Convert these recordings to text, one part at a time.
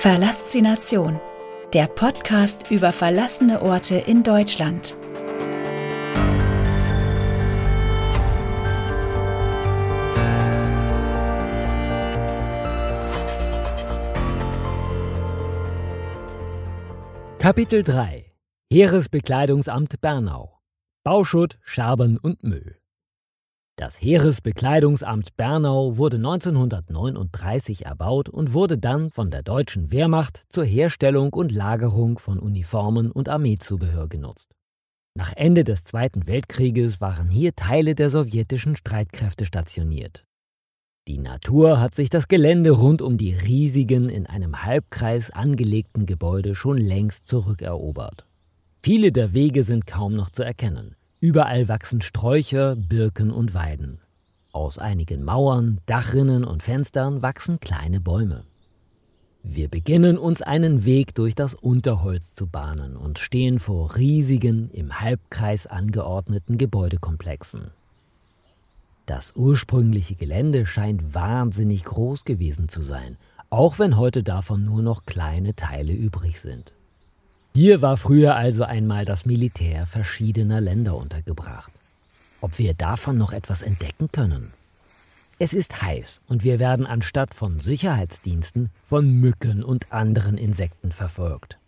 Verlassination, der Podcast über verlassene Orte in Deutschland. Kapitel 3 Heeresbekleidungsamt Bernau. Bauschutt, Scherben und Müll das Heeresbekleidungsamt Bernau wurde 1939 erbaut und wurde dann von der deutschen Wehrmacht zur Herstellung und Lagerung von Uniformen und Armeezubehör genutzt. Nach Ende des Zweiten Weltkrieges waren hier Teile der sowjetischen Streitkräfte stationiert. Die Natur hat sich das Gelände rund um die riesigen, in einem Halbkreis angelegten Gebäude schon längst zurückerobert. Viele der Wege sind kaum noch zu erkennen. Überall wachsen Sträucher, Birken und Weiden. Aus einigen Mauern, Dachrinnen und Fenstern wachsen kleine Bäume. Wir beginnen uns einen Weg durch das Unterholz zu bahnen und stehen vor riesigen, im Halbkreis angeordneten Gebäudekomplexen. Das ursprüngliche Gelände scheint wahnsinnig groß gewesen zu sein, auch wenn heute davon nur noch kleine Teile übrig sind. Hier war früher also einmal das Militär verschiedener Länder untergebracht. Ob wir davon noch etwas entdecken können? Es ist heiß und wir werden anstatt von Sicherheitsdiensten von Mücken und anderen Insekten verfolgt.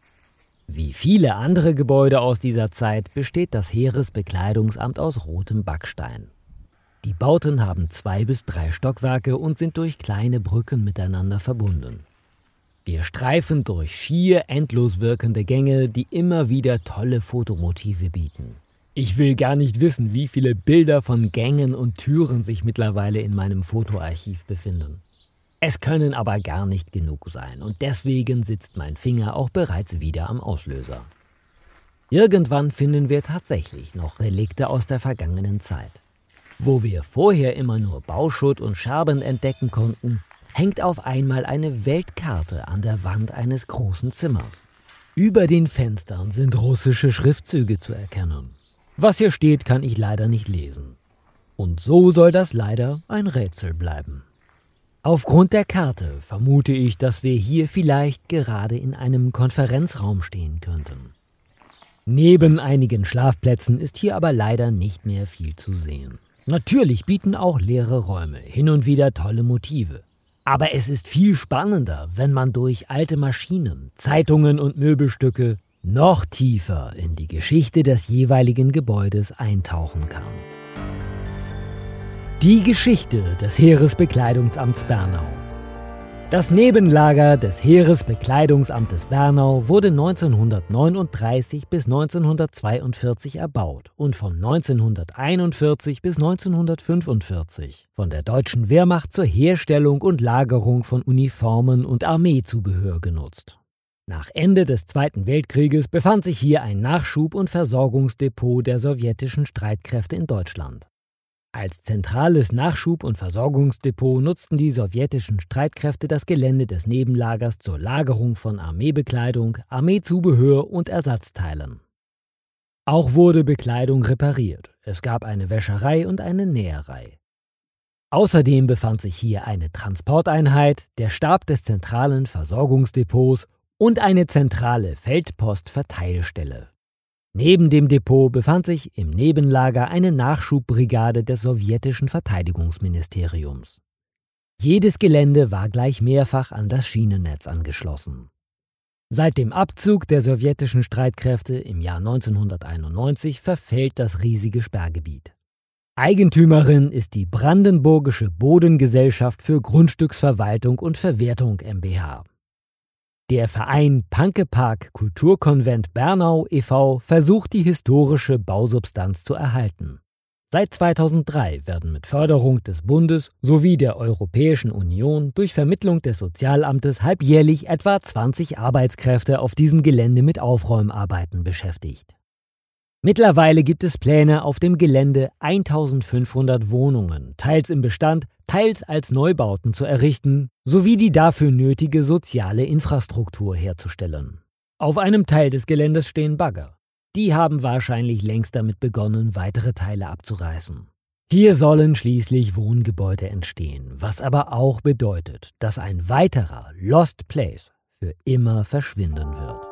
Wie viele andere Gebäude aus dieser Zeit besteht das Heeresbekleidungsamt aus rotem Backstein. Die Bauten haben zwei bis drei Stockwerke und sind durch kleine Brücken miteinander verbunden. Wir streifen durch schier endlos wirkende Gänge, die immer wieder tolle Fotomotive bieten. Ich will gar nicht wissen, wie viele Bilder von Gängen und Türen sich mittlerweile in meinem Fotoarchiv befinden. Es können aber gar nicht genug sein und deswegen sitzt mein Finger auch bereits wieder am Auslöser. Irgendwann finden wir tatsächlich noch Relikte aus der vergangenen Zeit. Wo wir vorher immer nur Bauschutt und Scherben entdecken konnten, hängt auf einmal eine Weltkarte an der Wand eines großen Zimmers. Über den Fenstern sind russische Schriftzüge zu erkennen. Was hier steht, kann ich leider nicht lesen. Und so soll das leider ein Rätsel bleiben. Aufgrund der Karte vermute ich, dass wir hier vielleicht gerade in einem Konferenzraum stehen könnten. Neben einigen Schlafplätzen ist hier aber leider nicht mehr viel zu sehen. Natürlich bieten auch leere Räume hin und wieder tolle Motive. Aber es ist viel spannender, wenn man durch alte Maschinen, Zeitungen und Möbelstücke noch tiefer in die Geschichte des jeweiligen Gebäudes eintauchen kann. Die Geschichte des Heeresbekleidungsamts Bernau das Nebenlager des Heeresbekleidungsamtes Bernau wurde 1939 bis 1942 erbaut und von 1941 bis 1945 von der deutschen Wehrmacht zur Herstellung und Lagerung von Uniformen und Armeezubehör genutzt. Nach Ende des Zweiten Weltkrieges befand sich hier ein Nachschub- und Versorgungsdepot der sowjetischen Streitkräfte in Deutschland. Als zentrales Nachschub- und Versorgungsdepot nutzten die sowjetischen Streitkräfte das Gelände des Nebenlagers zur Lagerung von Armeebekleidung, Armeezubehör und Ersatzteilen. Auch wurde Bekleidung repariert. Es gab eine Wäscherei und eine Näherei. Außerdem befand sich hier eine Transporteinheit, der Stab des zentralen Versorgungsdepots und eine zentrale Feldpostverteilstelle. Neben dem Depot befand sich im Nebenlager eine Nachschubbrigade des sowjetischen Verteidigungsministeriums. Jedes Gelände war gleich mehrfach an das Schienennetz angeschlossen. Seit dem Abzug der sowjetischen Streitkräfte im Jahr 1991 verfällt das riesige Sperrgebiet. Eigentümerin ist die Brandenburgische Bodengesellschaft für Grundstücksverwaltung und Verwertung MBH. Der Verein Pankepark Kulturkonvent Bernau e.V. versucht die historische Bausubstanz zu erhalten. Seit 2003 werden mit Förderung des Bundes sowie der Europäischen Union durch Vermittlung des Sozialamtes halbjährlich etwa 20 Arbeitskräfte auf diesem Gelände mit Aufräumarbeiten beschäftigt. Mittlerweile gibt es Pläne, auf dem Gelände 1500 Wohnungen, teils im Bestand, teils als Neubauten zu errichten, sowie die dafür nötige soziale Infrastruktur herzustellen. Auf einem Teil des Geländes stehen Bagger. Die haben wahrscheinlich längst damit begonnen, weitere Teile abzureißen. Hier sollen schließlich Wohngebäude entstehen, was aber auch bedeutet, dass ein weiterer Lost Place für immer verschwinden wird.